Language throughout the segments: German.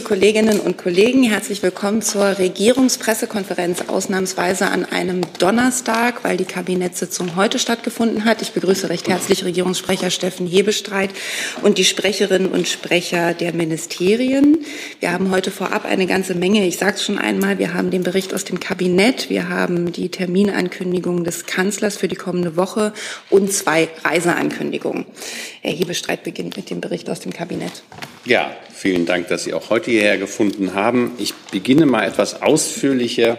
liebe Kolleginnen und Kollegen, herzlich willkommen zur Regierungspressekonferenz, ausnahmsweise an einem Donnerstag, weil die Kabinettssitzung heute stattgefunden hat. Ich begrüße recht herzlich Regierungssprecher Steffen Hebestreit und die Sprecherinnen und Sprecher der Ministerien. Wir haben heute vorab eine ganze Menge, ich sage es schon einmal, wir haben den Bericht aus dem Kabinett, wir haben die Terminankündigung des Kanzlers für die kommende Woche und zwei Reiseankündigungen. Herr Hebestreit beginnt mit dem Bericht aus dem Kabinett. Ja, vielen Dank, dass Sie auch heute hierher gefunden haben. Ich beginne mal etwas ausführlicher.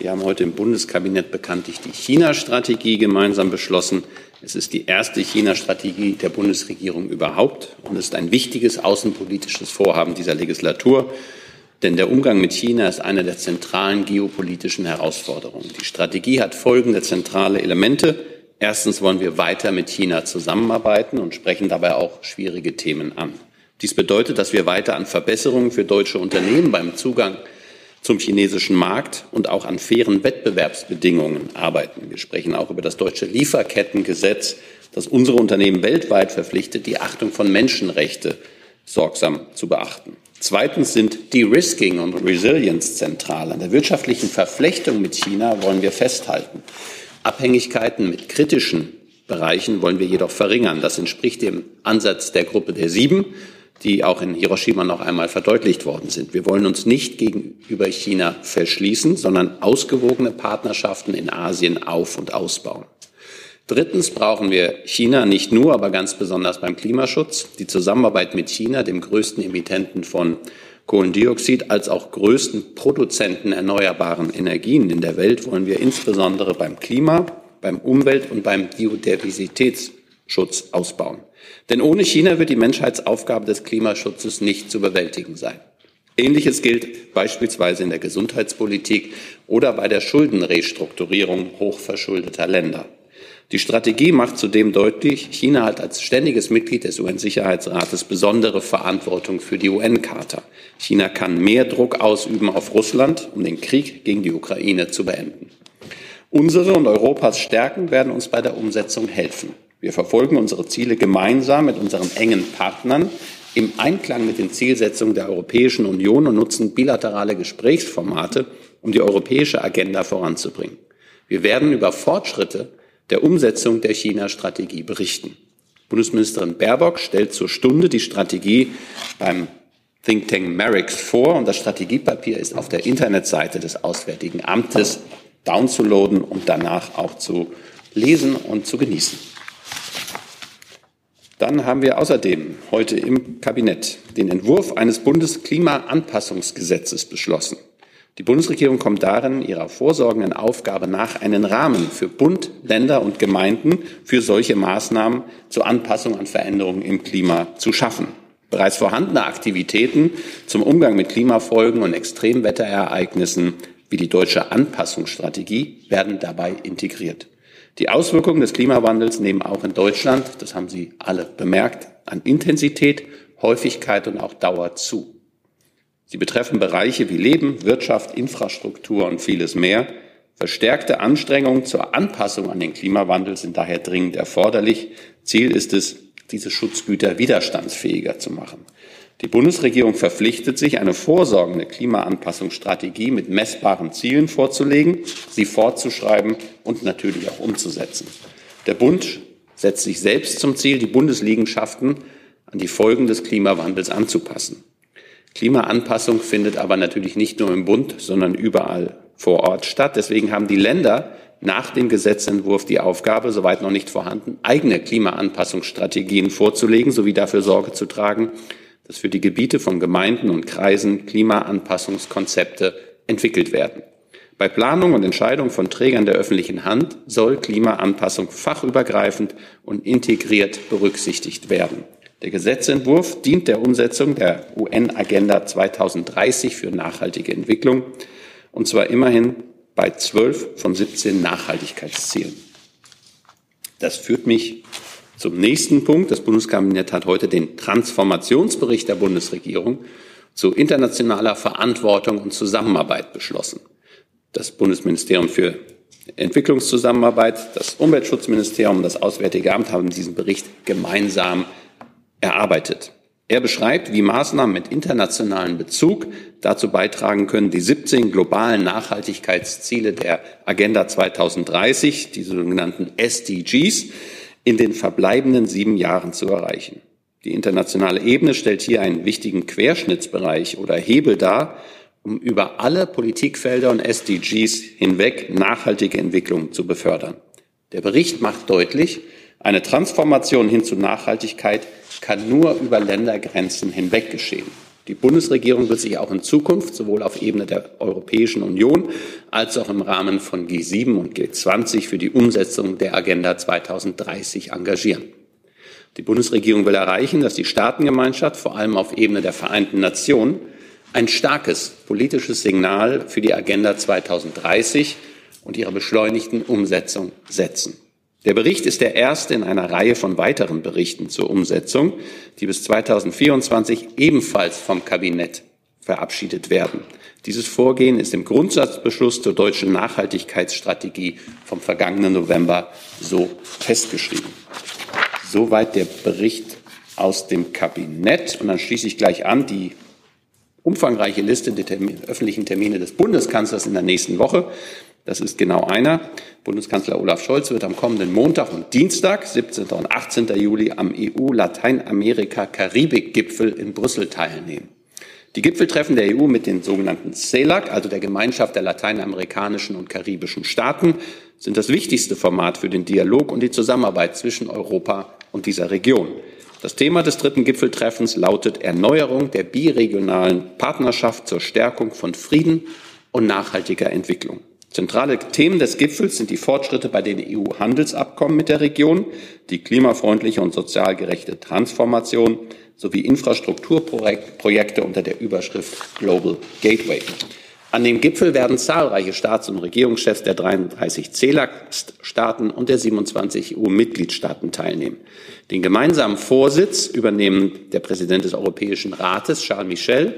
Wir haben heute im Bundeskabinett bekanntlich die China-Strategie gemeinsam beschlossen. Es ist die erste China-Strategie der Bundesregierung überhaupt und ist ein wichtiges außenpolitisches Vorhaben dieser Legislatur. Denn der Umgang mit China ist eine der zentralen geopolitischen Herausforderungen. Die Strategie hat folgende zentrale Elemente. Erstens wollen wir weiter mit China zusammenarbeiten und sprechen dabei auch schwierige Themen an. Dies bedeutet, dass wir weiter an Verbesserungen für deutsche Unternehmen beim Zugang zum chinesischen Markt und auch an fairen Wettbewerbsbedingungen arbeiten. Wir sprechen auch über das deutsche Lieferkettengesetz, das unsere Unternehmen weltweit verpflichtet, die Achtung von Menschenrechten sorgsam zu beachten. Zweitens sind De-Risking und Resilience zentral. An der wirtschaftlichen Verflechtung mit China wollen wir festhalten. Abhängigkeiten mit kritischen Bereichen wollen wir jedoch verringern. Das entspricht dem Ansatz der Gruppe der Sieben die auch in Hiroshima noch einmal verdeutlicht worden sind. Wir wollen uns nicht gegenüber China verschließen, sondern ausgewogene Partnerschaften in Asien auf- und ausbauen. Drittens brauchen wir China nicht nur, aber ganz besonders beim Klimaschutz. Die Zusammenarbeit mit China, dem größten Emittenten von Kohlendioxid, als auch größten Produzenten erneuerbaren Energien in der Welt, wollen wir insbesondere beim Klima, beim Umwelt- und beim Biodiversitätsschutz ausbauen. Denn ohne China wird die Menschheitsaufgabe des Klimaschutzes nicht zu bewältigen sein. Ähnliches gilt beispielsweise in der Gesundheitspolitik oder bei der Schuldenrestrukturierung hochverschuldeter Länder. Die Strategie macht zudem deutlich, China hat als ständiges Mitglied des UN-Sicherheitsrates besondere Verantwortung für die UN-Charta. China kann mehr Druck ausüben auf Russland, um den Krieg gegen die Ukraine zu beenden. Unsere und Europas Stärken werden uns bei der Umsetzung helfen. Wir verfolgen unsere Ziele gemeinsam mit unseren engen Partnern im Einklang mit den Zielsetzungen der Europäischen Union und nutzen bilaterale Gesprächsformate, um die europäische Agenda voranzubringen. Wir werden über Fortschritte der Umsetzung der China-Strategie berichten. Bundesministerin Baerbock stellt zur Stunde die Strategie beim Think Tank Merix vor und das Strategiepapier ist auf der Internetseite des Auswärtigen Amtes downzuladen und danach auch zu lesen und zu genießen. Dann haben wir außerdem heute im Kabinett den Entwurf eines Bundesklimaanpassungsgesetzes beschlossen. Die Bundesregierung kommt darin ihrer vorsorgenden Aufgabe nach, einen Rahmen für Bund, Länder und Gemeinden für solche Maßnahmen zur Anpassung an Veränderungen im Klima zu schaffen. Bereits vorhandene Aktivitäten zum Umgang mit Klimafolgen und Extremwetterereignissen wie die deutsche Anpassungsstrategie werden dabei integriert. Die Auswirkungen des Klimawandels nehmen auch in Deutschland, das haben Sie alle bemerkt, an Intensität, Häufigkeit und auch Dauer zu. Sie betreffen Bereiche wie Leben, Wirtschaft, Infrastruktur und vieles mehr. Verstärkte Anstrengungen zur Anpassung an den Klimawandel sind daher dringend erforderlich. Ziel ist es, diese Schutzgüter widerstandsfähiger zu machen. Die Bundesregierung verpflichtet sich, eine vorsorgende Klimaanpassungsstrategie mit messbaren Zielen vorzulegen, sie fortzuschreiben und natürlich auch umzusetzen. Der Bund setzt sich selbst zum Ziel, die Bundesliegenschaften an die Folgen des Klimawandels anzupassen. Klimaanpassung findet aber natürlich nicht nur im Bund, sondern überall vor Ort statt. Deswegen haben die Länder nach dem Gesetzentwurf die Aufgabe, soweit noch nicht vorhanden, eigene Klimaanpassungsstrategien vorzulegen sowie dafür Sorge zu tragen, dass für die Gebiete von Gemeinden und Kreisen Klimaanpassungskonzepte entwickelt werden. Bei Planung und Entscheidung von Trägern der öffentlichen Hand soll Klimaanpassung fachübergreifend und integriert berücksichtigt werden. Der Gesetzentwurf dient der Umsetzung der UN-Agenda 2030 für nachhaltige Entwicklung, und zwar immerhin bei zwölf von 17 Nachhaltigkeitszielen. Das führt mich zum nächsten Punkt. Das Bundeskabinett hat heute den Transformationsbericht der Bundesregierung zu internationaler Verantwortung und Zusammenarbeit beschlossen. Das Bundesministerium für Entwicklungszusammenarbeit, das Umweltschutzministerium und das Auswärtige Amt haben diesen Bericht gemeinsam erarbeitet. Er beschreibt, wie Maßnahmen mit internationalem Bezug dazu beitragen können, die 17 globalen Nachhaltigkeitsziele der Agenda 2030, die sogenannten SDGs, in den verbleibenden sieben Jahren zu erreichen. Die internationale Ebene stellt hier einen wichtigen Querschnittsbereich oder Hebel dar, um über alle Politikfelder und SDGs hinweg nachhaltige Entwicklung zu befördern. Der Bericht macht deutlich, eine Transformation hin zu Nachhaltigkeit kann nur über Ländergrenzen hinweg geschehen. Die Bundesregierung wird sich auch in Zukunft sowohl auf Ebene der Europäischen Union als auch im Rahmen von G7 und G20 für die Umsetzung der Agenda 2030 engagieren. Die Bundesregierung will erreichen, dass die Staatengemeinschaft vor allem auf Ebene der Vereinten Nationen ein starkes politisches Signal für die Agenda 2030 und ihre beschleunigten Umsetzung setzen. Der Bericht ist der erste in einer Reihe von weiteren Berichten zur Umsetzung, die bis 2024 ebenfalls vom Kabinett verabschiedet werden. Dieses Vorgehen ist im Grundsatzbeschluss zur deutschen Nachhaltigkeitsstrategie vom vergangenen November so festgeschrieben. Soweit der Bericht aus dem Kabinett. Und dann schließe ich gleich an die umfangreiche Liste der Termin, öffentlichen Termine des Bundeskanzlers in der nächsten Woche. Das ist genau einer. Bundeskanzler Olaf Scholz wird am kommenden Montag und Dienstag, 17. und 18. Juli, am EU-Lateinamerika-Karibik-Gipfel in Brüssel teilnehmen. Die Gipfeltreffen der EU mit den sogenannten CELAC, also der Gemeinschaft der lateinamerikanischen und karibischen Staaten, sind das wichtigste Format für den Dialog und die Zusammenarbeit zwischen Europa und dieser Region. Das Thema des dritten Gipfeltreffens lautet Erneuerung der biregionalen Partnerschaft zur Stärkung von Frieden und nachhaltiger Entwicklung. Zentrale Themen des Gipfels sind die Fortschritte bei den EU-Handelsabkommen mit der Region, die klimafreundliche und sozial gerechte Transformation sowie Infrastrukturprojekte unter der Überschrift Global Gateway. An dem Gipfel werden zahlreiche Staats- und Regierungschefs der 33 CELAC-Staaten und der 27 EU-Mitgliedstaaten teilnehmen. Den gemeinsamen Vorsitz übernehmen der Präsident des Europäischen Rates, Charles Michel,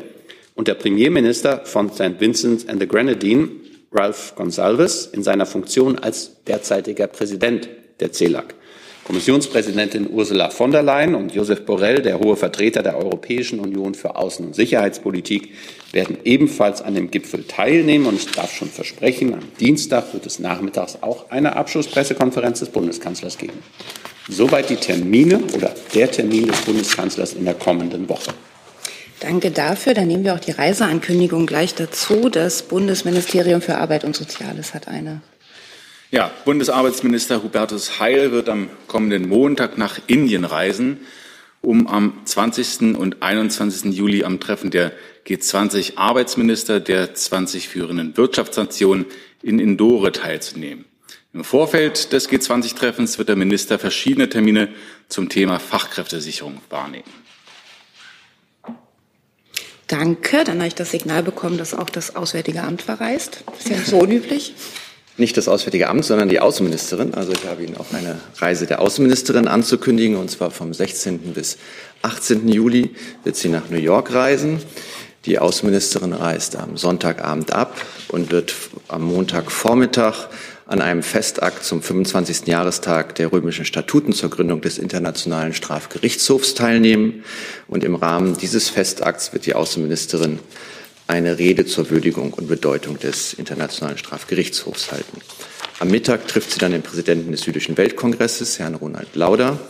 und der Premierminister von St. Vincent and the Grenadine, Ralph Gonsalves in seiner Funktion als derzeitiger Präsident der CELAC. Kommissionspräsidentin Ursula von der Leyen und Josef Borrell, der hohe Vertreter der Europäischen Union für Außen- und Sicherheitspolitik, werden ebenfalls an dem Gipfel teilnehmen. Und ich darf schon versprechen, am Dienstag wird es nachmittags auch eine Abschlusspressekonferenz des Bundeskanzlers geben. Soweit die Termine oder der Termin des Bundeskanzlers in der kommenden Woche. Danke dafür. Dann nehmen wir auch die Reiseankündigung gleich dazu. Das Bundesministerium für Arbeit und Soziales hat eine. Ja, Bundesarbeitsminister Hubertus Heil wird am kommenden Montag nach Indien reisen, um am 20. und 21. Juli am Treffen der G20 Arbeitsminister der 20 führenden Wirtschaftsnationen in Indore teilzunehmen. Im Vorfeld des G20-Treffens wird der Minister verschiedene Termine zum Thema Fachkräftesicherung wahrnehmen. Danke. Dann habe ich das Signal bekommen, dass auch das Auswärtige Amt verreist. Das ist ja so unüblich. Nicht das Auswärtige Amt, sondern die Außenministerin. Also ich habe Ihnen auch eine Reise der Außenministerin anzukündigen, und zwar vom 16. bis 18. Juli wird sie nach New York reisen. Die Außenministerin reist am Sonntagabend ab und wird am Montagvormittag an einem Festakt zum 25. Jahrestag der römischen Statuten zur Gründung des Internationalen Strafgerichtshofs teilnehmen. Und im Rahmen dieses Festakts wird die Außenministerin eine Rede zur Würdigung und Bedeutung des Internationalen Strafgerichtshofs halten. Am Mittag trifft sie dann den Präsidenten des Jüdischen Weltkongresses, Herrn Ronald Lauder.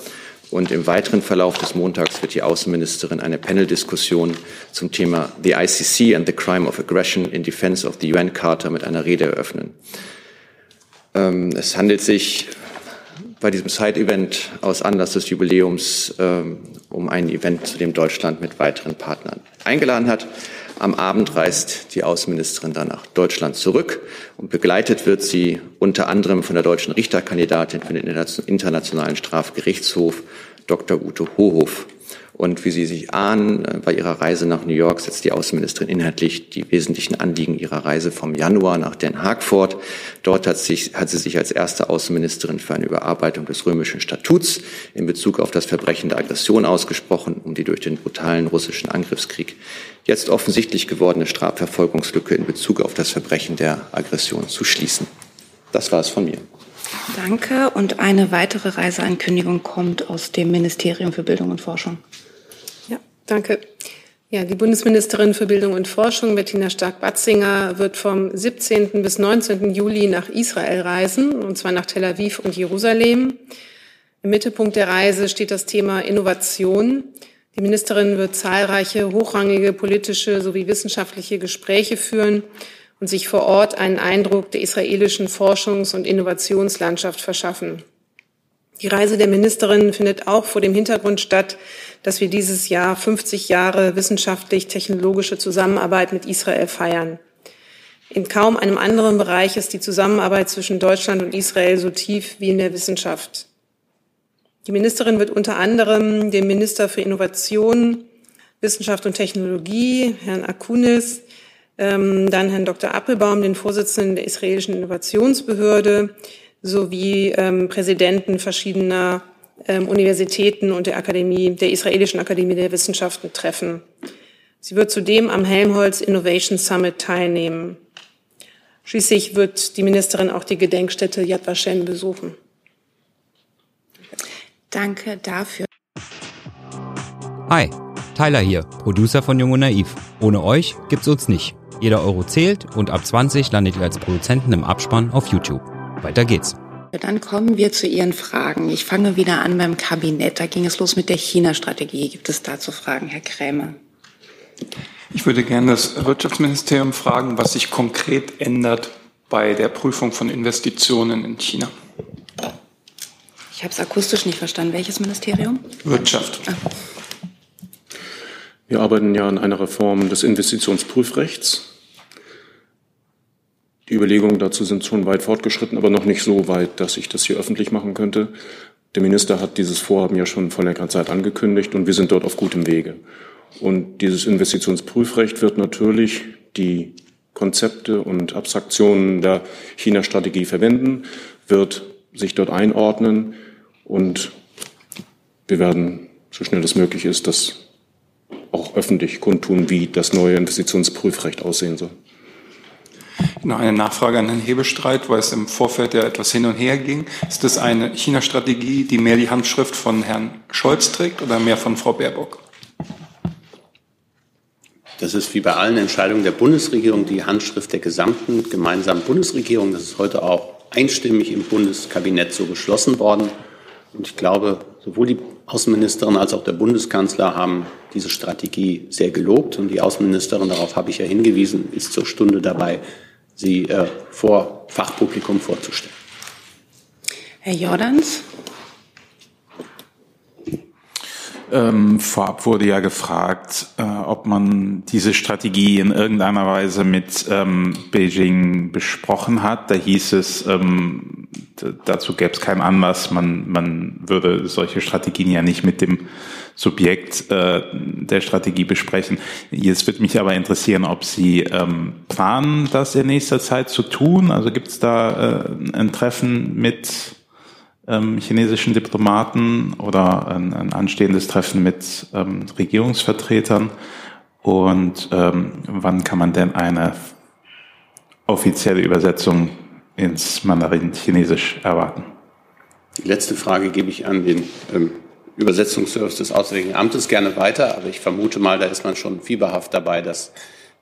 Und im weiteren Verlauf des Montags wird die Außenministerin eine Paneldiskussion zum Thema The ICC and the Crime of Aggression in Defense of the UN Charter mit einer Rede eröffnen. Ähm, es handelt sich bei diesem Side-Event aus Anlass des Jubiläums ähm, um ein Event, zu dem Deutschland mit weiteren Partnern eingeladen hat. Am Abend reist die Außenministerin dann nach Deutschland zurück und begleitet wird sie unter anderem von der deutschen Richterkandidatin für den Internationalen Strafgerichtshof, Dr. Ute Hohof. Und wie Sie sich ahnen, äh, bei ihrer Reise nach New York setzt die Außenministerin inhaltlich die wesentlichen Anliegen ihrer Reise vom Januar nach Den Haag fort. Dort hat, sich, hat sie sich als erste Außenministerin für eine Überarbeitung des römischen Statuts in Bezug auf das Verbrechen der Aggression ausgesprochen, um die durch den brutalen russischen Angriffskrieg jetzt offensichtlich gewordene Strafverfolgungslücke in Bezug auf das Verbrechen der Aggression zu schließen. Das war es von mir. Danke. Und eine weitere Reiseankündigung kommt aus dem Ministerium für Bildung und Forschung. Danke. Ja, die Bundesministerin für Bildung und Forschung, Bettina Stark-Batzinger, wird vom 17. bis 19. Juli nach Israel reisen, und zwar nach Tel Aviv und Jerusalem. Im Mittelpunkt der Reise steht das Thema Innovation. Die Ministerin wird zahlreiche hochrangige politische sowie wissenschaftliche Gespräche führen und sich vor Ort einen Eindruck der israelischen Forschungs- und Innovationslandschaft verschaffen. Die Reise der Ministerin findet auch vor dem Hintergrund statt, dass wir dieses Jahr 50 Jahre wissenschaftlich-technologische Zusammenarbeit mit Israel feiern. In kaum einem anderen Bereich ist die Zusammenarbeit zwischen Deutschland und Israel so tief wie in der Wissenschaft. Die Ministerin wird unter anderem dem Minister für Innovation, Wissenschaft und Technologie, Herrn Akunis, ähm, dann Herrn Dr. Appelbaum, den Vorsitzenden der israelischen Innovationsbehörde, sowie ähm, Präsidenten verschiedener ähm, Universitäten und der Akademie, der Israelischen Akademie der Wissenschaften treffen. Sie wird zudem am Helmholtz Innovation Summit teilnehmen. Schließlich wird die Ministerin auch die Gedenkstätte Yad Vashem besuchen. Danke dafür. Hi, Tyler hier, Producer von Jung und Naiv. Ohne euch gibt's uns nicht. Jeder Euro zählt und ab 20 landet ihr als Produzenten im Abspann auf YouTube. Weiter geht's. Dann kommen wir zu Ihren Fragen. Ich fange wieder an beim Kabinett. Da ging es los mit der China-Strategie. Gibt es dazu Fragen, Herr Krämer? Ich würde gerne das Wirtschaftsministerium fragen, was sich konkret ändert bei der Prüfung von Investitionen in China. Ich habe es akustisch nicht verstanden. Welches Ministerium? Wirtschaft. Ah. Wir arbeiten ja an einer Reform des Investitionsprüfrechts. Die Überlegungen dazu sind schon weit fortgeschritten, aber noch nicht so weit, dass ich das hier öffentlich machen könnte. Der Minister hat dieses Vorhaben ja schon vor längerer Zeit angekündigt und wir sind dort auf gutem Wege. Und dieses Investitionsprüfrecht wird natürlich die Konzepte und Abstraktionen der China-Strategie verwenden, wird sich dort einordnen und wir werden, so schnell es möglich ist, das auch öffentlich kundtun, wie das neue Investitionsprüfrecht aussehen soll. Noch eine Nachfrage an Herrn Hebestreit, weil es im Vorfeld ja etwas hin und her ging. Ist das eine China-Strategie, die mehr die Handschrift von Herrn Scholz trägt oder mehr von Frau Baerbock? Das ist wie bei allen Entscheidungen der Bundesregierung die Handschrift der gesamten gemeinsamen Bundesregierung. Das ist heute auch einstimmig im Bundeskabinett so beschlossen worden. Und ich glaube, sowohl die Außenministerin als auch der Bundeskanzler haben diese Strategie sehr gelobt. Und die Außenministerin, darauf habe ich ja hingewiesen, ist zur Stunde dabei, sie äh, vor Fachpublikum vorzustellen. Herr Jordans. Ähm, vorab wurde ja gefragt, äh, ob man diese Strategie in irgendeiner Weise mit ähm, Beijing besprochen hat. Da hieß es, ähm, dazu gäbe es keinen Anlass, man, man würde solche Strategien ja nicht mit dem Subjekt äh, der Strategie besprechen. Jetzt würde mich aber interessieren, ob Sie ähm, planen, das in nächster Zeit zu tun. Also gibt es da äh, ein Treffen mit ähm, chinesischen Diplomaten oder ein, ein anstehendes Treffen mit ähm, Regierungsvertretern? Und ähm, wann kann man denn eine offizielle Übersetzung ins Mandarin-Chinesisch erwarten? Die letzte Frage gebe ich an den ähm, Übersetzungsservice des Auswärtigen Amtes gerne weiter, aber ich vermute mal, da ist man schon fieberhaft dabei, das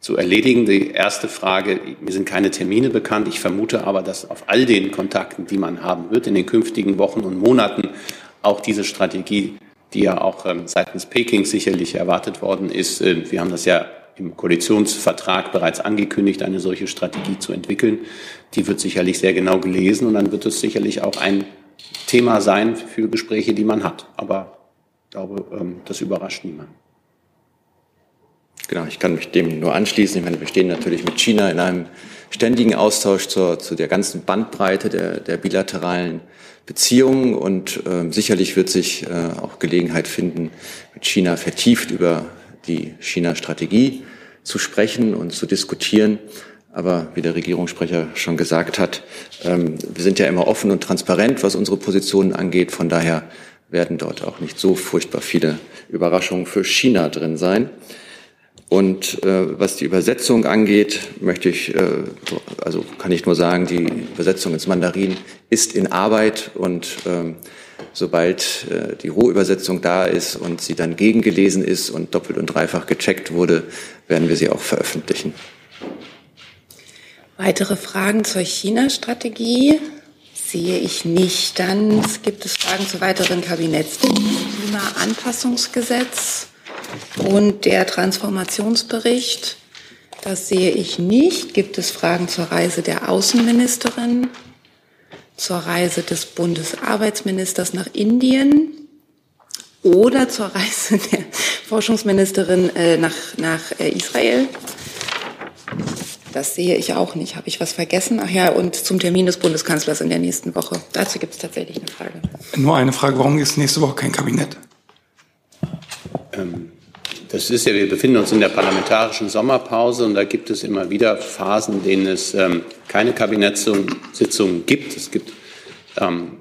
zu erledigen. Die erste Frage, mir sind keine Termine bekannt. Ich vermute aber, dass auf all den Kontakten, die man haben wird in den künftigen Wochen und Monaten, auch diese Strategie, die ja auch ähm, seitens Peking sicherlich erwartet worden ist, äh, wir haben das ja im Koalitionsvertrag bereits angekündigt, eine solche Strategie zu entwickeln. Die wird sicherlich sehr genau gelesen und dann wird es sicherlich auch ein Thema sein für Gespräche, die man hat. Aber ich glaube, ähm, das überrascht niemanden. Genau, ich kann mich dem nur anschließen. Ich meine, wir stehen natürlich mit China in einem ständigen Austausch zur, zu der ganzen Bandbreite der, der bilateralen Beziehungen und äh, sicherlich wird sich äh, auch Gelegenheit finden, mit China vertieft über die China-Strategie zu sprechen und zu diskutieren. Aber wie der Regierungssprecher schon gesagt hat, ähm, wir sind ja immer offen und transparent, was unsere Positionen angeht. Von daher werden dort auch nicht so furchtbar viele Überraschungen für China drin sein. Und äh, was die Übersetzung angeht, möchte ich, äh, also kann ich nur sagen, die Übersetzung ins Mandarin ist in Arbeit und ähm, sobald äh, die Rohübersetzung da ist und sie dann gegengelesen ist und doppelt und dreifach gecheckt wurde, werden wir sie auch veröffentlichen. Weitere Fragen zur China-Strategie sehe ich nicht. Dann gibt es Fragen zu weiteren Kabinettsthemen. Klimaanpassungsgesetz und der Transformationsbericht. Das sehe ich nicht. Gibt es Fragen zur Reise der Außenministerin, zur Reise des Bundesarbeitsministers nach Indien oder zur Reise der Forschungsministerin äh, nach, nach äh, Israel? Das sehe ich auch nicht. Habe ich was vergessen? Ach ja, und zum Termin des Bundeskanzlers in der nächsten Woche. Dazu gibt es tatsächlich eine Frage. Nur eine Frage. Warum ist nächste Woche kein Kabinett? Ähm, das ist ja, wir befinden uns in der parlamentarischen Sommerpause und da gibt es immer wieder Phasen, in denen es ähm, keine Kabinettssitzungen gibt. Es gibt, ähm,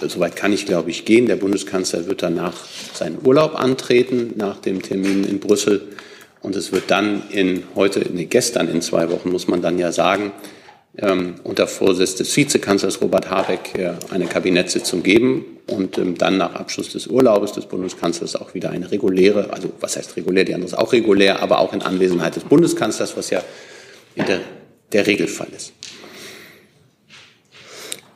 soweit kann ich glaube ich gehen, der Bundeskanzler wird danach seinen Urlaub antreten, nach dem Termin in Brüssel. Und es wird dann in heute, nee, gestern in zwei Wochen, muss man dann ja sagen, ähm, unter Vorsitz des Vizekanzlers Robert Habeck äh, eine Kabinettssitzung geben und ähm, dann nach Abschluss des Urlaubes des Bundeskanzlers auch wieder eine reguläre, also was heißt regulär, die andere ist auch regulär, aber auch in Anwesenheit des Bundeskanzlers, was ja der, der Regelfall ist.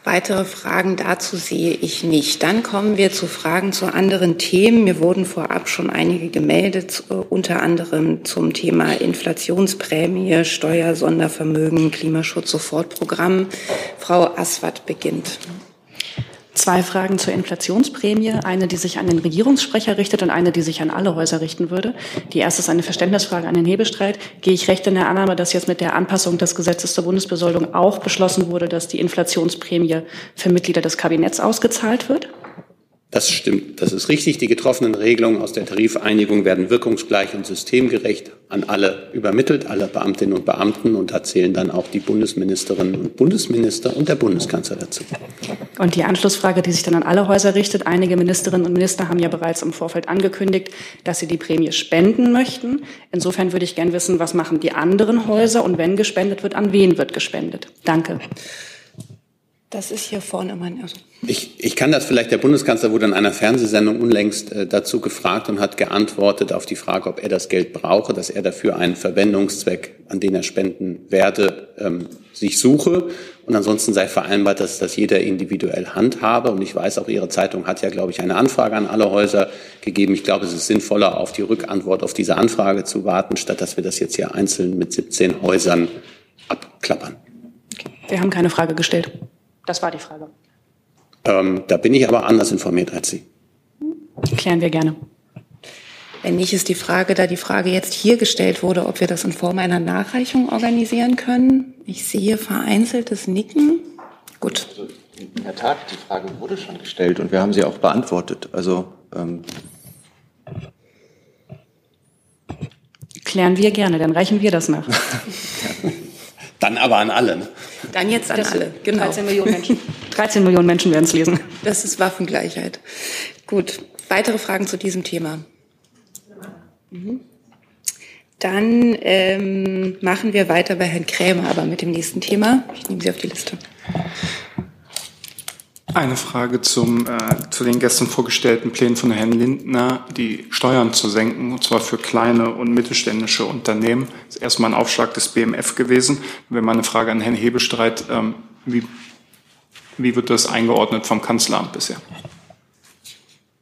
Weitere Fragen dazu sehe ich nicht. Dann kommen wir zu Fragen zu anderen Themen. Mir wurden vorab schon einige gemeldet, äh, unter anderem zum Thema Inflationsprämie, Steuersondervermögen, Klimaschutz, Sofortprogramm. Frau Aswad beginnt. Zwei Fragen zur Inflationsprämie. Eine, die sich an den Regierungssprecher richtet und eine, die sich an alle Häuser richten würde. Die erste ist eine Verständnisfrage an den Hebestreit. Gehe ich recht in der Annahme, dass jetzt mit der Anpassung des Gesetzes zur Bundesbesoldung auch beschlossen wurde, dass die Inflationsprämie für Mitglieder des Kabinetts ausgezahlt wird? Das stimmt. Das ist richtig. Die getroffenen Regelungen aus der Tarifeinigung werden wirkungsgleich und systemgerecht an alle übermittelt, alle Beamtinnen und Beamten. Und da zählen dann auch die Bundesministerinnen und Bundesminister und der Bundeskanzler dazu. Und die Anschlussfrage, die sich dann an alle Häuser richtet. Einige Ministerinnen und Minister haben ja bereits im Vorfeld angekündigt, dass sie die Prämie spenden möchten. Insofern würde ich gern wissen, was machen die anderen Häuser und wenn gespendet wird, an wen wird gespendet? Danke. Das ist hier vorne mein. Also. Ich, ich kann das vielleicht, der Bundeskanzler wurde in einer Fernsehsendung unlängst äh, dazu gefragt und hat geantwortet auf die Frage, ob er das Geld brauche, dass er dafür einen Verwendungszweck, an den er spenden werde, ähm, sich suche. Und ansonsten sei vereinbart, dass das jeder individuell handhabe. Und ich weiß auch, Ihre Zeitung hat ja, glaube ich, eine Anfrage an alle Häuser gegeben. Ich glaube, es ist sinnvoller, auf die Rückantwort auf diese Anfrage zu warten, statt dass wir das jetzt hier einzeln mit 17 Häusern abklappern. Wir haben keine Frage gestellt. Das war die Frage. Ähm, da bin ich aber anders informiert als Sie. Klären wir gerne. Wenn nicht, ist die Frage, da die Frage jetzt hier gestellt wurde, ob wir das in Form einer Nachreichung organisieren können. Ich sehe vereinzeltes Nicken. Gut. Also in der Tat, die Frage wurde schon gestellt und wir haben sie auch beantwortet. Also ähm klären wir gerne, dann reichen wir das nach. Dann aber an alle. Dann jetzt an das alle, genau. 13 Millionen Menschen. 13 Millionen Menschen werden es lesen. Das ist Waffengleichheit. Gut, weitere Fragen zu diesem Thema? Mhm. Dann ähm, machen wir weiter bei Herrn Krämer, aber mit dem nächsten Thema. Ich nehme Sie auf die Liste. Eine Frage zum, äh, zu den gestern vorgestellten Plänen von Herrn Lindner, die Steuern zu senken, und zwar für kleine und mittelständische Unternehmen. Das ist erstmal ein Aufschlag des BMF gewesen. Wäre meine Frage an Herrn Hebestreit, ähm, wie, wie wird das eingeordnet vom Kanzleramt bisher?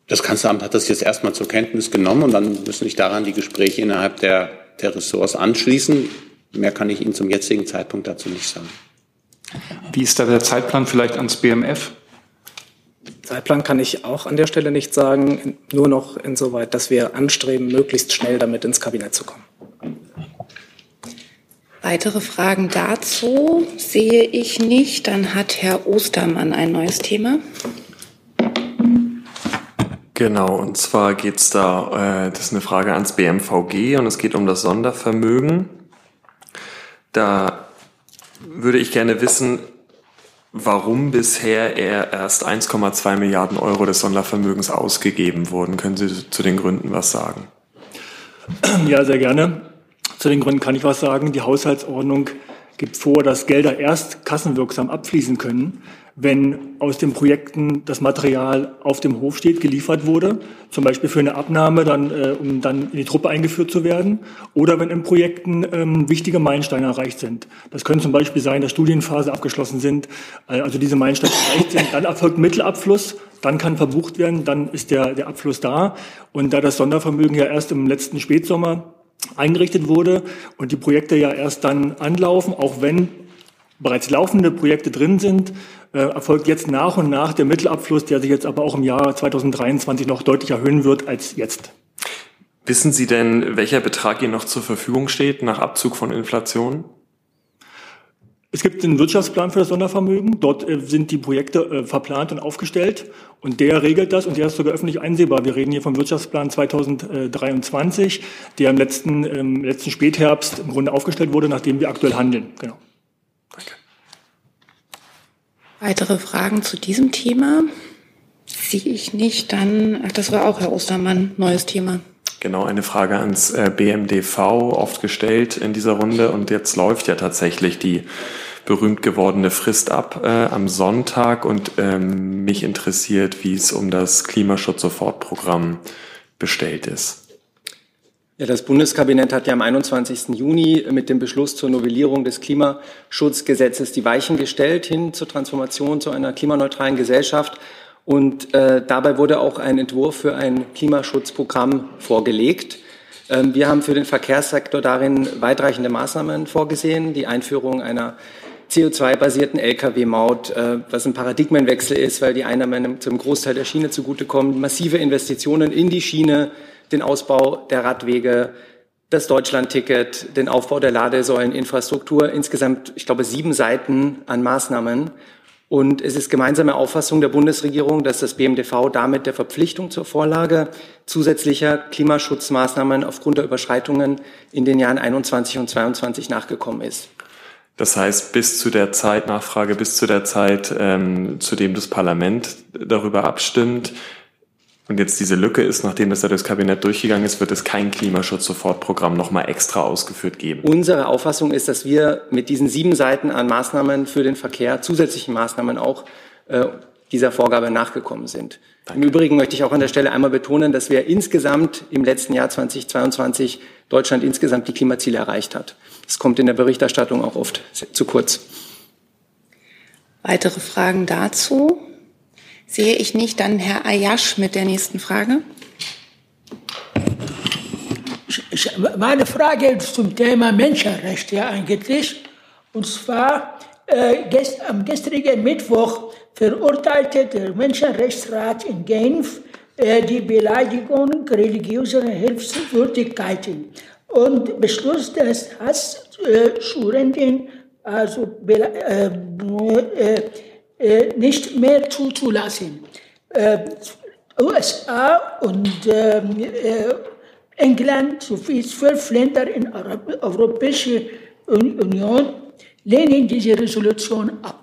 Das Kanzleramt hat das jetzt erstmal zur Kenntnis genommen und dann müssen sich daran die Gespräche innerhalb der, der Ressorts anschließen. Mehr kann ich Ihnen zum jetzigen Zeitpunkt dazu nicht sagen. Wie ist da der Zeitplan vielleicht ans BMF? Zeitplan kann ich auch an der Stelle nicht sagen, nur noch insoweit, dass wir anstreben, möglichst schnell damit ins Kabinett zu kommen. Weitere Fragen dazu sehe ich nicht. Dann hat Herr Ostermann ein neues Thema. Genau, und zwar geht es da, äh, das ist eine Frage ans BMVG und es geht um das Sondervermögen. Da würde ich gerne wissen, warum bisher erst 1,2 Milliarden Euro des Sondervermögens ausgegeben wurden. Können Sie zu den Gründen was sagen? Ja, sehr gerne. Zu den Gründen kann ich was sagen. Die Haushaltsordnung gibt vor, dass Gelder erst kassenwirksam abfließen können, wenn aus den Projekten das Material auf dem Hof steht, geliefert wurde, zum Beispiel für eine Abnahme, dann, äh, um dann in die Truppe eingeführt zu werden, oder wenn in Projekten ähm, wichtige Meilensteine erreicht sind. Das können zum Beispiel sein, dass Studienphase abgeschlossen sind, äh, also diese Meilensteine erreicht sind, dann erfolgt Mittelabfluss, dann kann verbucht werden, dann ist der, der Abfluss da. Und da das Sondervermögen ja erst im letzten Spätsommer eingerichtet wurde und die Projekte ja erst dann anlaufen, auch wenn bereits laufende Projekte drin sind, äh, erfolgt jetzt nach und nach der Mittelabfluss, der sich jetzt aber auch im Jahr 2023 noch deutlich erhöhen wird als jetzt. Wissen Sie denn, welcher Betrag Ihnen noch zur Verfügung steht nach Abzug von Inflation? Es gibt den Wirtschaftsplan für das Sondervermögen. Dort äh, sind die Projekte äh, verplant und aufgestellt. Und der regelt das und der ist sogar öffentlich einsehbar. Wir reden hier vom Wirtschaftsplan 2023, der im letzten, im letzten Spätherbst im Grunde aufgestellt wurde, nachdem wir aktuell handeln. Genau. Weitere Fragen zu diesem Thema sehe ich nicht. Dann, ach, das war auch Herr Ostermann, neues Thema. Genau, eine Frage ans äh, BMDV, oft gestellt in dieser Runde. Und jetzt läuft ja tatsächlich die berühmt gewordene Frist ab äh, am Sonntag. Und ähm, mich interessiert, wie es um das Klimaschutz-Sofortprogramm bestellt ist. Ja, das Bundeskabinett hat ja am 21. Juni mit dem Beschluss zur Novellierung des Klimaschutzgesetzes die Weichen gestellt hin zur Transformation zu einer klimaneutralen Gesellschaft. Und äh, dabei wurde auch ein Entwurf für ein Klimaschutzprogramm vorgelegt. Ähm, wir haben für den Verkehrssektor darin weitreichende Maßnahmen vorgesehen, die Einführung einer CO2-basierten Lkw-Maut, äh, was ein Paradigmenwechsel ist, weil die Einnahmen zum Großteil der Schiene zugutekommen, massive Investitionen in die Schiene, den Ausbau der Radwege, das Deutschlandticket, den Aufbau der Ladesäuleninfrastruktur, insgesamt, ich glaube, sieben Seiten an Maßnahmen. Und es ist gemeinsame Auffassung der Bundesregierung, dass das BMDV damit der Verpflichtung zur Vorlage zusätzlicher Klimaschutzmaßnahmen aufgrund der Überschreitungen in den Jahren 21 und 22 nachgekommen ist. Das heißt, bis zu der Zeit, Nachfrage, bis zu der Zeit, ähm, zu dem das Parlament darüber abstimmt, und jetzt diese Lücke ist, nachdem das ja das Kabinett durchgegangen ist, wird es kein Klimaschutz-Sofortprogramm nochmal extra ausgeführt geben. Unsere Auffassung ist, dass wir mit diesen sieben Seiten an Maßnahmen für den Verkehr, zusätzlichen Maßnahmen auch, äh, dieser Vorgabe nachgekommen sind. Danke. Im Übrigen möchte ich auch an der Stelle einmal betonen, dass wir insgesamt im letzten Jahr 2022 Deutschland insgesamt die Klimaziele erreicht hat. Das kommt in der Berichterstattung auch oft zu kurz. Weitere Fragen dazu? Sehe ich nicht. Dann Herr Ayash mit der nächsten Frage. Meine Frage ist zum Thema Menschenrechte eigentlich. Und zwar äh, gest, am gestrigen Mittwoch verurteilte der Menschenrechtsrat in Genf äh, die Beleidigung religiöser Hilfswürdigkeiten und beschloss, dass also äh, äh, äh, nicht mehr zuzulassen. Äh, USA und ähm, äh, England sowie zwölf Länder in der Europäischen Union lehnen diese Resolution ab.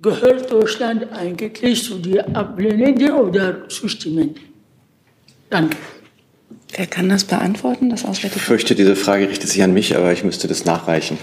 Gehört Deutschland eigentlich zu den Ablehnenden oder zustimmen? Danke. Wer kann das beantworten, das Auswärtige? Ich fürchte, diese Frage richtet sich an mich, aber ich müsste das nachreichen.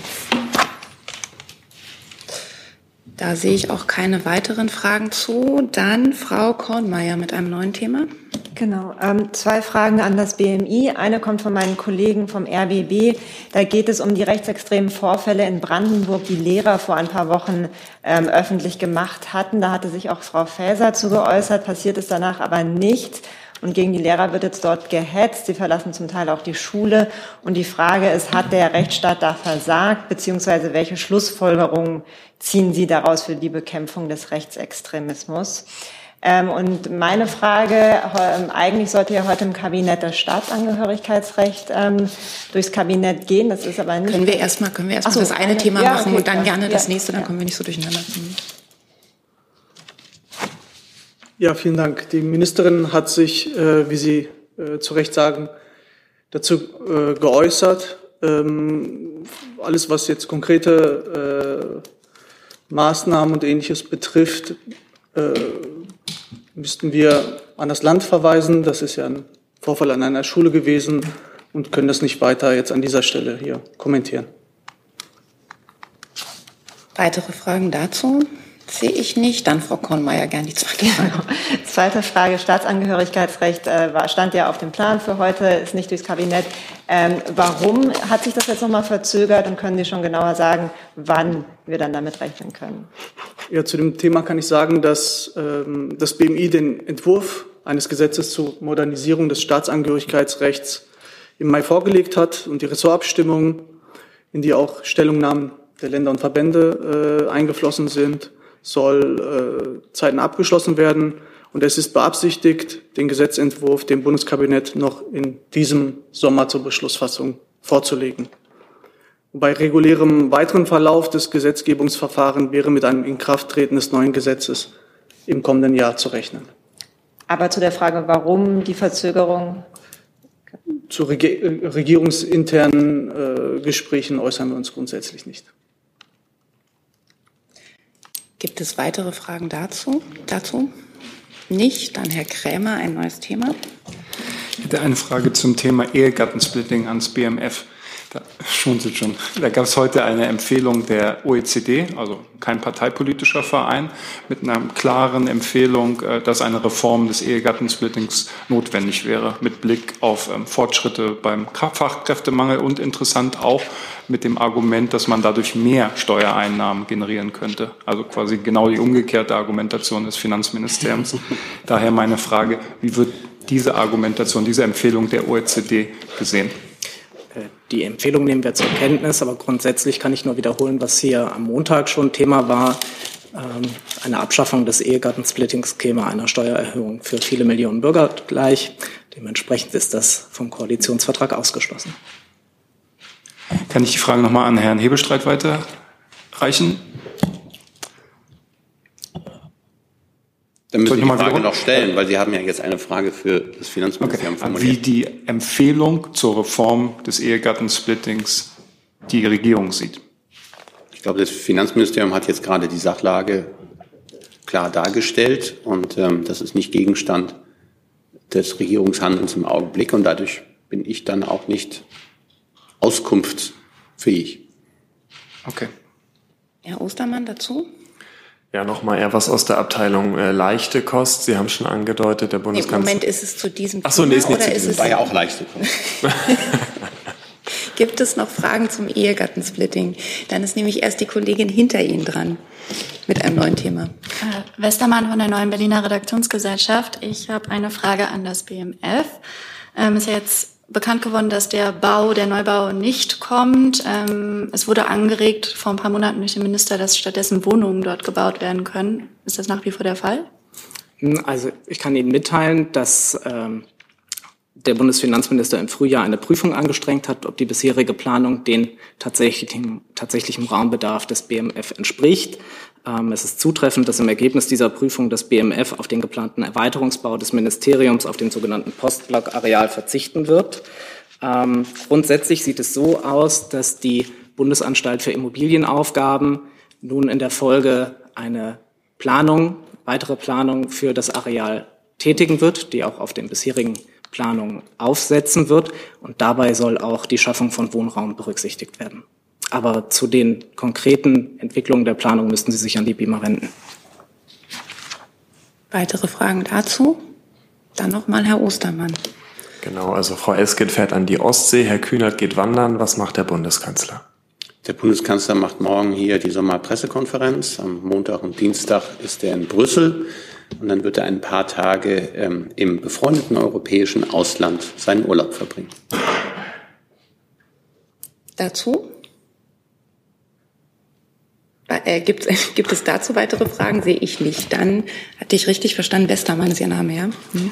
Da sehe ich auch keine weiteren Fragen zu. Dann Frau Kornmeier mit einem neuen Thema. Genau, ähm, zwei Fragen an das BMI. Eine kommt von meinen Kollegen vom RBB. Da geht es um die rechtsextremen Vorfälle in Brandenburg, die Lehrer vor ein paar Wochen ähm, öffentlich gemacht hatten. Da hatte sich auch Frau Faeser zu geäußert, passiert ist danach aber nichts. Und gegen die Lehrer wird jetzt dort gehetzt. Sie verlassen zum Teil auch die Schule. Und die Frage ist, hat der Rechtsstaat da versagt, beziehungsweise welche Schlussfolgerungen ziehen Sie daraus für die Bekämpfung des Rechtsextremismus? Ähm, und meine Frage, ähm, eigentlich sollte ja heute im Kabinett das Staatsangehörigkeitsrecht ähm, durchs Kabinett gehen. Das ist aber nicht. Können wir erstmal, können wir erstmal so, das eine, Thema ja, machen okay, und dann ja, gerne ja, das nächste, dann kommen wir nicht so durcheinander. Ja, vielen Dank. Die Ministerin hat sich, äh, wie Sie äh, zu Recht sagen, dazu äh, geäußert. Ähm, alles, was jetzt konkrete äh, Maßnahmen und ähnliches betrifft, äh, müssten wir an das Land verweisen. Das ist ja ein Vorfall an einer Schule gewesen und können das nicht weiter jetzt an dieser Stelle hier kommentieren. Weitere Fragen dazu? Sehe ich nicht. Dann Frau Kornmeier, gern die zweite Frage. Zweite Frage, Staatsangehörigkeitsrecht äh, war, stand ja auf dem Plan für heute, ist nicht durchs Kabinett. Ähm, warum hat sich das jetzt nochmal verzögert und können Sie schon genauer sagen, wann wir dann damit rechnen können? Ja, zu dem Thema kann ich sagen, dass ähm, das BMI den Entwurf eines Gesetzes zur Modernisierung des Staatsangehörigkeitsrechts im Mai vorgelegt hat und die Ressortabstimmung, in die auch Stellungnahmen der Länder und Verbände äh, eingeflossen sind, soll äh, zeitnah abgeschlossen werden. Und es ist beabsichtigt, den Gesetzentwurf dem Bundeskabinett noch in diesem Sommer zur Beschlussfassung vorzulegen. Bei regulärem weiteren Verlauf des Gesetzgebungsverfahrens wäre mit einem Inkrafttreten des neuen Gesetzes im kommenden Jahr zu rechnen. Aber zu der Frage, warum die Verzögerung? Zu regierungsinternen äh, Gesprächen äußern wir uns grundsätzlich nicht. Gibt es weitere Fragen dazu? Dazu? Nicht. Dann Herr Krämer, ein neues Thema. Ich hätte eine Frage zum Thema Ehegattensplitting ans BMF. Da schmunzelt schon. Da gab es heute eine Empfehlung der OECD, also kein parteipolitischer Verein, mit einer klaren Empfehlung, äh, dass eine Reform des Ehegattensplittings notwendig wäre, mit Blick auf ähm, Fortschritte beim Fachkräftemangel und interessant auch mit dem Argument, dass man dadurch mehr Steuereinnahmen generieren könnte. Also quasi genau die umgekehrte Argumentation des Finanzministeriums. Daher meine Frage, wie wird diese Argumentation, diese Empfehlung der OECD gesehen? Die Empfehlung nehmen wir zur Kenntnis, aber grundsätzlich kann ich nur wiederholen, was hier am Montag schon Thema war. Ähm, eine Abschaffung des Ehegattensplittings käme einer Steuererhöhung für viele Millionen Bürger gleich. Dementsprechend ist das vom Koalitionsvertrag ausgeschlossen. Kann ich die Frage nochmal an Herrn Hebestreit weiterreichen? Dann müssen Sie die Frage noch stellen, weil Sie haben ja jetzt eine Frage für das Finanzministerium okay. formuliert. Wie die Empfehlung zur Reform des Ehegattensplittings die Regierung sieht. Ich glaube, das Finanzministerium hat jetzt gerade die Sachlage klar dargestellt und ähm, das ist nicht Gegenstand des Regierungshandelns im Augenblick und dadurch bin ich dann auch nicht auskunftsfähig. Okay. Herr Ostermann dazu? Ja, nochmal eher was aus der Abteilung äh, leichte Kost. Sie haben schon angedeutet, der Bundeskanzler. Im Moment ist es zu diesem Ach so, nee, ist nicht zu ist diesem. es War ja auch leichte Kost. Gibt es noch Fragen zum Ehegattensplitting? Dann ist nämlich erst die Kollegin hinter Ihnen dran mit einem neuen Thema. Äh, Westermann von der Neuen Berliner Redaktionsgesellschaft. Ich habe eine Frage an das BMF. Ähm, ist ja jetzt bekannt geworden, dass der Bau, der Neubau nicht kommt. Ähm, es wurde angeregt vor ein paar Monaten durch den Minister, dass stattdessen Wohnungen dort gebaut werden können. Ist das nach wie vor der Fall? Also ich kann Ihnen mitteilen, dass ähm, der Bundesfinanzminister im Frühjahr eine Prüfung angestrengt hat, ob die bisherige Planung den tatsächlichen, tatsächlichen Raumbedarf des BMF entspricht. Ähm, es ist zutreffend, dass im Ergebnis dieser Prüfung das BMF auf den geplanten Erweiterungsbau des Ministeriums auf den sogenannten Postblockareal verzichten wird. Ähm, grundsätzlich sieht es so aus, dass die Bundesanstalt für Immobilienaufgaben nun in der Folge eine Planung, weitere Planung für das Areal tätigen wird, die auch auf den bisherigen Planungen aufsetzen wird. Und dabei soll auch die Schaffung von Wohnraum berücksichtigt werden. Aber zu den konkreten Entwicklungen der Planung müssten Sie sich an die BIMA wenden. Weitere Fragen dazu? Dann nochmal Herr Ostermann. Genau, also Frau Esket fährt an die Ostsee, Herr Kühnert geht wandern. Was macht der Bundeskanzler? Der Bundeskanzler macht morgen hier die Sommerpressekonferenz. Am Montag und Dienstag ist er in Brüssel. Und dann wird er ein paar Tage ähm, im befreundeten europäischen Ausland seinen Urlaub verbringen. Dazu? Äh, gibt, gibt es dazu weitere Fragen? Sehe ich nicht. Dann hatte ich richtig verstanden, Westermann ist Ihr Name, ja? Hm.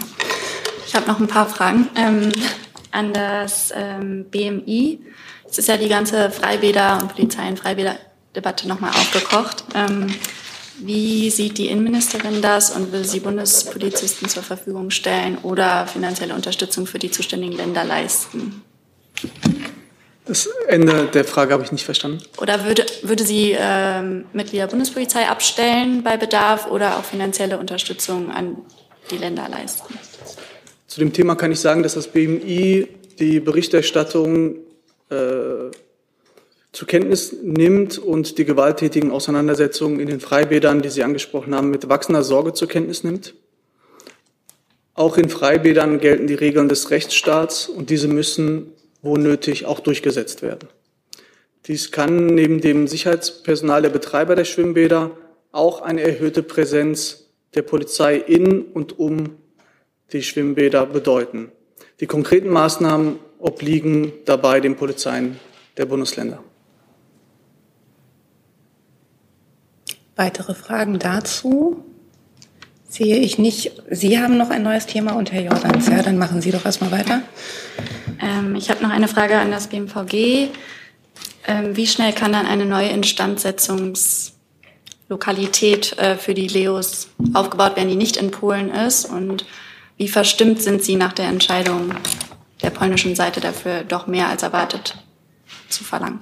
Ich habe noch ein paar Fragen ähm, an das ähm, BMI. Es ist ja die ganze Freibäder- und Polizei- und Freibäder-Debatte nochmal aufgekocht. Ähm, wie sieht die Innenministerin das und will sie Bundespolizisten zur Verfügung stellen oder finanzielle Unterstützung für die zuständigen Länder leisten? Das Ende der Frage habe ich nicht verstanden. Oder würde, würde sie ähm, Mitglieder Bundespolizei abstellen bei Bedarf oder auch finanzielle Unterstützung an die Länder leisten? Zu dem Thema kann ich sagen, dass das BMI die Berichterstattung äh, zur Kenntnis nimmt und die gewalttätigen Auseinandersetzungen in den Freibädern, die Sie angesprochen haben, mit wachsender Sorge zur Kenntnis nimmt. Auch in Freibädern gelten die Regeln des Rechtsstaats und diese müssen, wo nötig, auch durchgesetzt werden. Dies kann neben dem Sicherheitspersonal der Betreiber der Schwimmbäder auch eine erhöhte Präsenz der Polizei in und um die Schwimmbäder bedeuten. Die konkreten Maßnahmen obliegen dabei den Polizeien der Bundesländer. Weitere Fragen dazu? Sehe ich nicht. Sie haben noch ein neues Thema und Herr Jordans. Ja, dann machen Sie doch erstmal weiter. Ähm, ich habe noch eine Frage an das BMVG. Ähm, wie schnell kann dann eine neue Instandsetzungslokalität äh, für die Leos aufgebaut werden, die nicht in Polen ist? Und wie verstimmt sind Sie nach der Entscheidung der polnischen Seite dafür, doch mehr als erwartet zu verlangen?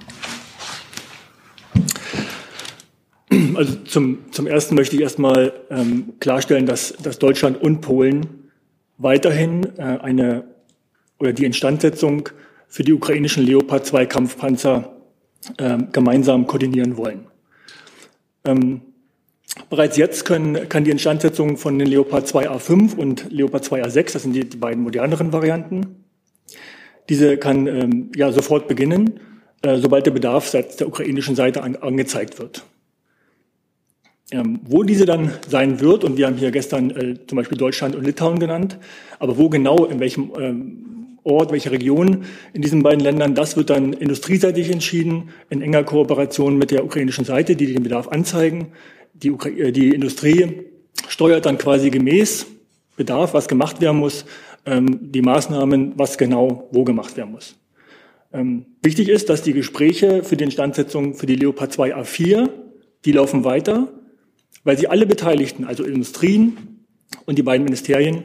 Also zum, zum ersten möchte ich erstmal ähm, klarstellen, dass, dass Deutschland und Polen weiterhin äh, eine oder die Instandsetzung für die ukrainischen Leopard 2 Kampfpanzer äh, gemeinsam koordinieren wollen. Ähm, bereits jetzt können, kann die Instandsetzung von den Leopard 2A5 und Leopard 2A6, das sind die, die beiden moderneren Varianten, diese kann ähm, ja sofort beginnen, äh, sobald der Bedarf seitens der ukrainischen Seite an, angezeigt wird. Ähm, wo diese dann sein wird, und wir haben hier gestern äh, zum Beispiel Deutschland und Litauen genannt, aber wo genau, in welchem ähm, Ort, welche Region in diesen beiden Ländern, das wird dann industrieseitig entschieden, in enger Kooperation mit der ukrainischen Seite, die den Bedarf anzeigen. Die, Ukra äh, die Industrie steuert dann quasi gemäß Bedarf, was gemacht werden muss, ähm, die Maßnahmen, was genau wo gemacht werden muss. Ähm, wichtig ist, dass die Gespräche für die Instandsetzung für die Leopard 2 A4, die laufen weiter weil sie alle Beteiligten, also Industrien und die beiden Ministerien,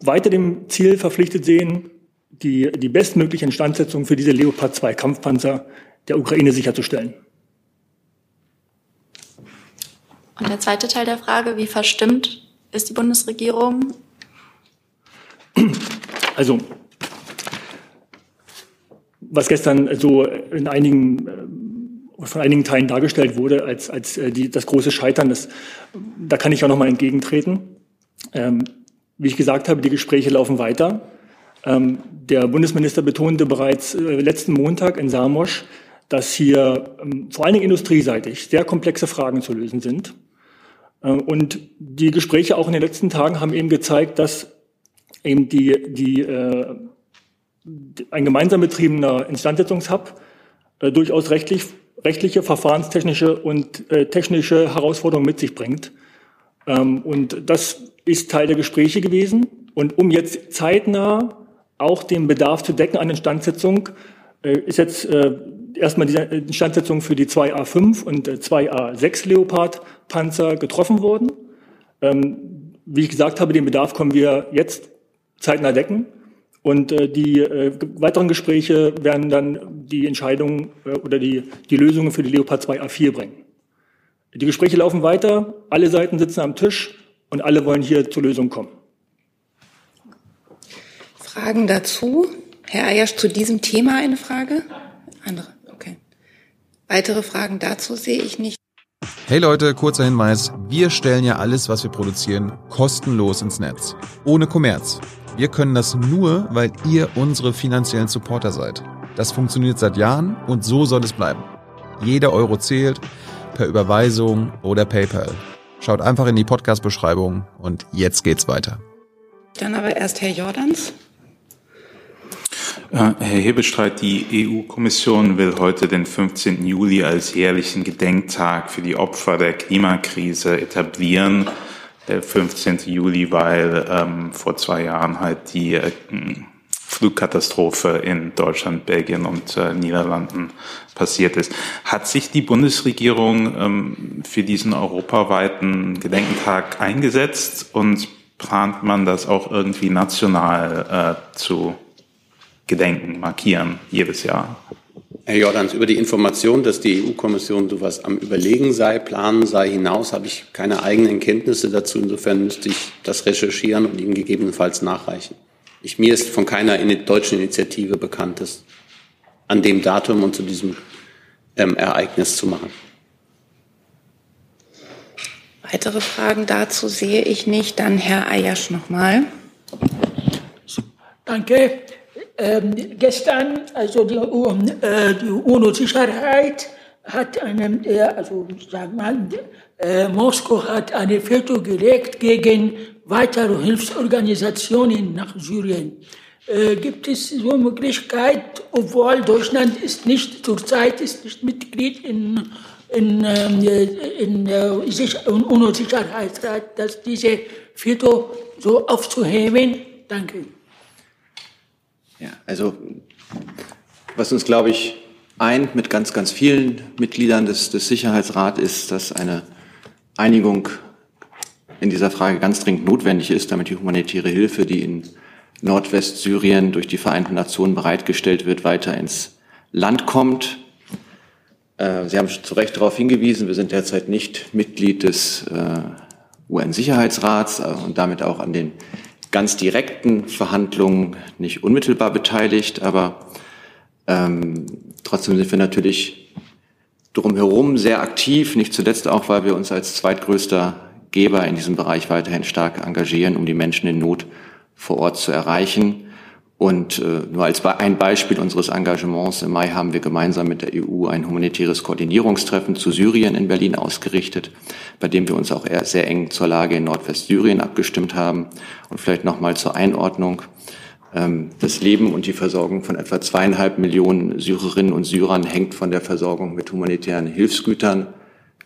weiter dem Ziel verpflichtet sehen, die, die bestmögliche Instandsetzung für diese Leopard 2 Kampfpanzer der Ukraine sicherzustellen. Und der zweite Teil der Frage, wie verstimmt ist die Bundesregierung? Also, was gestern so in einigen von einigen Teilen dargestellt wurde als, als äh, die, das große Scheitern. Das, da kann ich auch noch mal entgegentreten. Ähm, wie ich gesagt habe, die Gespräche laufen weiter. Ähm, der Bundesminister betonte bereits äh, letzten Montag in Samosch, dass hier ähm, vor allen Dingen industrieseitig sehr komplexe Fragen zu lösen sind. Ähm, und die Gespräche auch in den letzten Tagen haben eben gezeigt, dass eben die, die, äh, ein gemeinsam betriebener Instandsetzungshub äh, durchaus rechtlich rechtliche, verfahrenstechnische und äh, technische Herausforderungen mit sich bringt. Ähm, und das ist Teil der Gespräche gewesen. Und um jetzt zeitnah auch den Bedarf zu decken an Instandsetzung, äh, ist jetzt äh, erstmal die Instandsetzung für die 2A5 und 2A6 Leopard Panzer getroffen worden. Ähm, wie ich gesagt habe, den Bedarf können wir jetzt zeitnah decken. Und äh, die äh, weiteren Gespräche werden dann die Entscheidungen äh, oder die, die Lösungen für die Leopard 2 A4 bringen. Die Gespräche laufen weiter, alle Seiten sitzen am Tisch und alle wollen hier zur Lösung kommen. Fragen dazu? Herr Ayersch, zu diesem Thema eine Frage? Andere, okay. Weitere Fragen dazu sehe ich nicht. Hey Leute, kurzer Hinweis. Wir stellen ja alles, was wir produzieren, kostenlos ins Netz. Ohne Kommerz. Wir können das nur, weil ihr unsere finanziellen Supporter seid. Das funktioniert seit Jahren und so soll es bleiben. Jeder Euro zählt, per Überweisung oder PayPal. Schaut einfach in die Podcast-Beschreibung und jetzt geht's weiter. Dann aber erst Herr Jordans. Äh, Herr Hebestreit, die EU-Kommission will heute den 15. Juli als jährlichen Gedenktag für die Opfer der Klimakrise etablieren der 15. Juli, weil ähm, vor zwei Jahren halt die äh, Flugkatastrophe in Deutschland, Belgien und äh, Niederlanden passiert ist. Hat sich die Bundesregierung ähm, für diesen europaweiten Gedenkentag eingesetzt und plant man das auch irgendwie national äh, zu gedenken, markieren jedes Jahr? Herr Jordans, über die Information, dass die EU-Kommission sowas am Überlegen sei, planen sei, hinaus habe ich keine eigenen Kenntnisse dazu. Insofern müsste ich das recherchieren und Ihnen gegebenenfalls nachreichen. Ich, mir ist von keiner deutschen Initiative bekannt, dass an dem Datum und zu diesem ähm, Ereignis zu machen. Weitere Fragen dazu sehe ich nicht. Dann Herr Ayasch nochmal. Danke. Ähm, gestern, also die, äh, die UNO-Sicherheit hat einen, äh, also sagen wir, äh, Moskau hat eine Veto gelegt gegen weitere Hilfsorganisationen nach Syrien. Äh, gibt es so Möglichkeit, obwohl Deutschland ist nicht zurzeit ist nicht Mitglied in in, ähm, in, in, in UNO-Sicherheitsrat, dass diese Veto so aufzuheben? Danke. Ja, also was uns, glaube ich, eint mit ganz, ganz vielen Mitgliedern des, des Sicherheitsrats ist, dass eine Einigung in dieser Frage ganz dringend notwendig ist, damit die humanitäre Hilfe, die in Nordwestsyrien durch die Vereinten Nationen bereitgestellt wird, weiter ins Land kommt. Äh, Sie haben zu Recht darauf hingewiesen, wir sind derzeit nicht Mitglied des äh, UN-Sicherheitsrats äh, und damit auch an den ganz direkten Verhandlungen nicht unmittelbar beteiligt, aber ähm, trotzdem sind wir natürlich drumherum sehr aktiv, nicht zuletzt auch, weil wir uns als zweitgrößter Geber in diesem Bereich weiterhin stark engagieren, um die Menschen in Not vor Ort zu erreichen. Und äh, nur als ein Beispiel unseres Engagements im Mai haben wir gemeinsam mit der EU ein humanitäres Koordinierungstreffen zu Syrien in Berlin ausgerichtet, bei dem wir uns auch sehr eng zur Lage in Nordwestsyrien abgestimmt haben. Und vielleicht nochmal zur Einordnung. Ähm, das Leben und die Versorgung von etwa zweieinhalb Millionen Syrerinnen und Syrern hängt von der Versorgung mit humanitären Hilfsgütern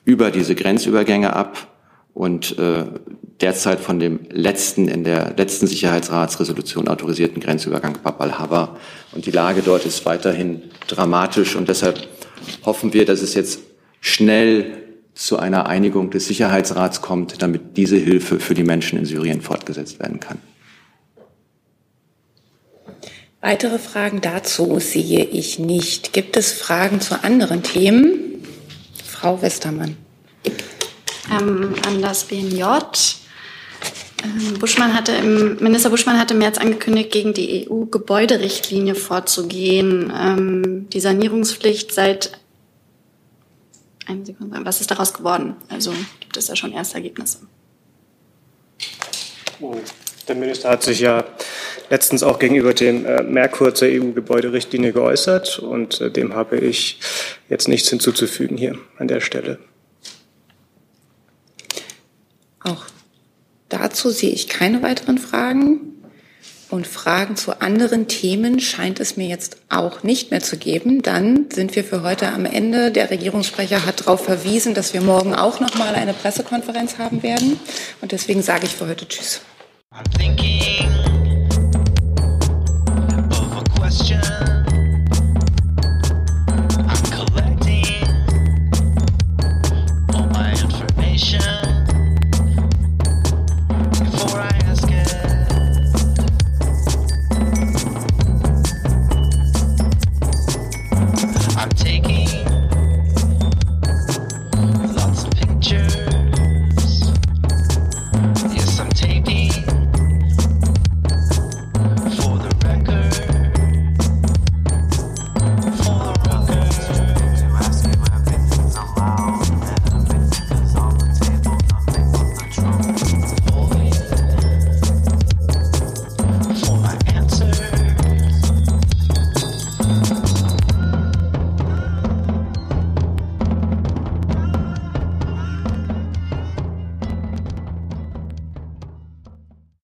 über diese Grenzübergänge ab und äh, derzeit von dem letzten in der letzten Sicherheitsratsresolution autorisierten Grenzübergang Bab al-Haba. Und die Lage dort ist weiterhin dramatisch und deshalb hoffen wir, dass es jetzt schnell zu einer Einigung des Sicherheitsrats kommt, damit diese Hilfe für die Menschen in Syrien fortgesetzt werden kann. Weitere Fragen dazu sehe ich nicht. Gibt es Fragen zu anderen Themen? Frau Westermann. Ähm, an das BNJ. Ähm, Buschmann hatte Minister Buschmann hatte im März angekündigt, gegen die EU-Gebäuderichtlinie vorzugehen. Ähm, die Sanierungspflicht seit eine Sekunde, was ist daraus geworden? Also gibt es da schon erste Ergebnisse? Der Minister hat sich ja letztens auch gegenüber dem äh, Merkur zur EU-Gebäuderichtlinie geäußert und äh, dem habe ich jetzt nichts hinzuzufügen hier an der Stelle. Auch dazu sehe ich keine weiteren Fragen. Und Fragen zu anderen Themen scheint es mir jetzt auch nicht mehr zu geben. Dann sind wir für heute am Ende. Der Regierungssprecher hat darauf verwiesen, dass wir morgen auch noch mal eine Pressekonferenz haben werden. Und deswegen sage ich für heute Tschüss.